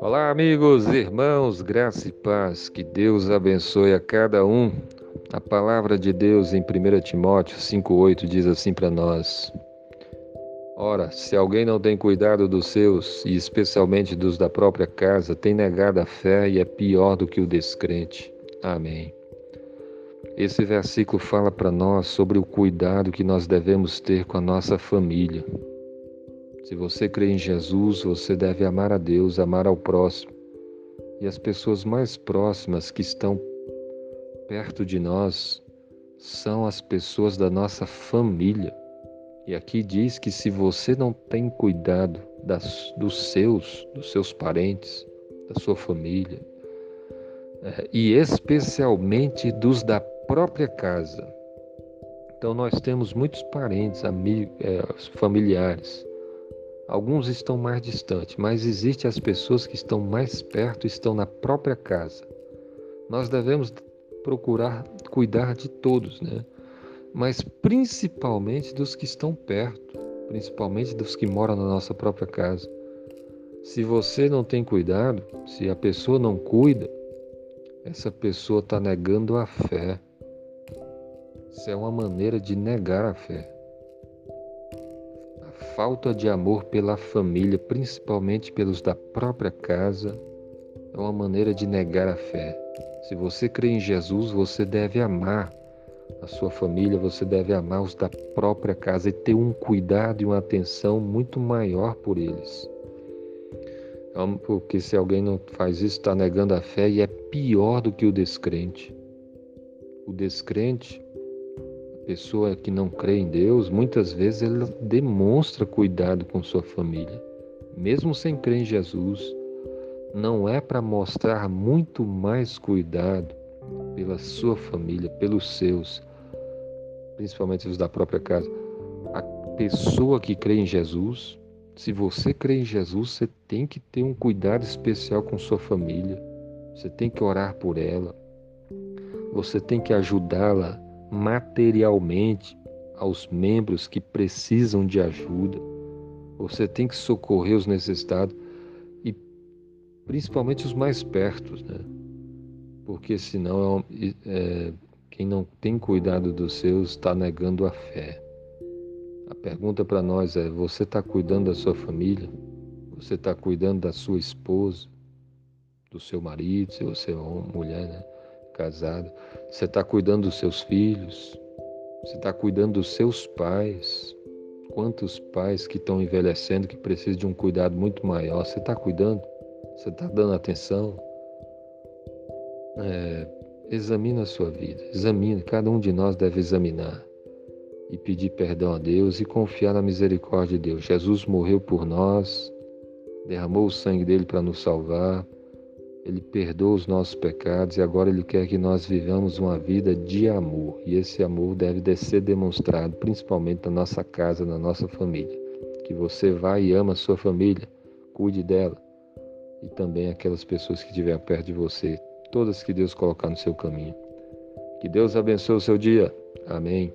Olá, amigos, irmãos, graça e paz, que Deus abençoe a cada um. A palavra de Deus em 1 Timóteo 5,8 diz assim para nós: Ora, se alguém não tem cuidado dos seus, e especialmente dos da própria casa, tem negado a fé e é pior do que o descrente. Amém. Esse versículo fala para nós sobre o cuidado que nós devemos ter com a nossa família. Se você crê em Jesus, você deve amar a Deus, amar ao próximo. E as pessoas mais próximas que estão perto de nós são as pessoas da nossa família. E aqui diz que se você não tem cuidado das, dos seus, dos seus parentes, da sua família, é, e especialmente dos da própria casa. Então nós temos muitos parentes, amigos, é, familiares. Alguns estão mais distantes, mas existem as pessoas que estão mais perto, estão na própria casa. Nós devemos procurar cuidar de todos, né? mas principalmente dos que estão perto, principalmente dos que moram na nossa própria casa. Se você não tem cuidado, se a pessoa não cuida, essa pessoa está negando a fé. Isso é uma maneira de negar a fé. A falta de amor pela família, principalmente pelos da própria casa, é uma maneira de negar a fé. Se você crê em Jesus, você deve amar a sua família, você deve amar os da própria casa e ter um cuidado e uma atenção muito maior por eles. Então, porque se alguém não faz isso, está negando a fé e é pior do que o descrente. O descrente, pessoa que não crê em Deus, muitas vezes ele demonstra cuidado com sua família, mesmo sem crer em Jesus. Não é para mostrar muito mais cuidado pela sua família, pelos seus, principalmente os da própria casa. A pessoa que crê em Jesus, se você crê em Jesus, você tem que ter um cuidado especial com sua família. Você tem que orar por ela. Você tem que ajudá-la materialmente aos membros que precisam de ajuda. Você tem que socorrer os necessitados e principalmente os mais pertos, né? Porque senão é, quem não tem cuidado dos seus está negando a fé. A pergunta para nós é: você está cuidando da sua família? Você está cuidando da sua esposa, do seu marido, se você é uma mulher né, casada? Você está cuidando dos seus filhos? Você está cuidando dos seus pais? Quantos pais que estão envelhecendo que precisam de um cuidado muito maior? Você está cuidando? Você está dando atenção? É, examina a sua vida, examina, cada um de nós deve examinar e pedir perdão a Deus e confiar na misericórdia de Deus. Jesus morreu por nós, derramou o sangue dele para nos salvar, ele perdoa os nossos pecados e agora ele quer que nós vivamos uma vida de amor. E esse amor deve ser demonstrado principalmente na nossa casa, na nossa família. Que você vá e ama a sua família, cuide dela e também aquelas pessoas que estiverem perto de você todas que Deus colocar no seu caminho. Que Deus abençoe o seu dia. Amém.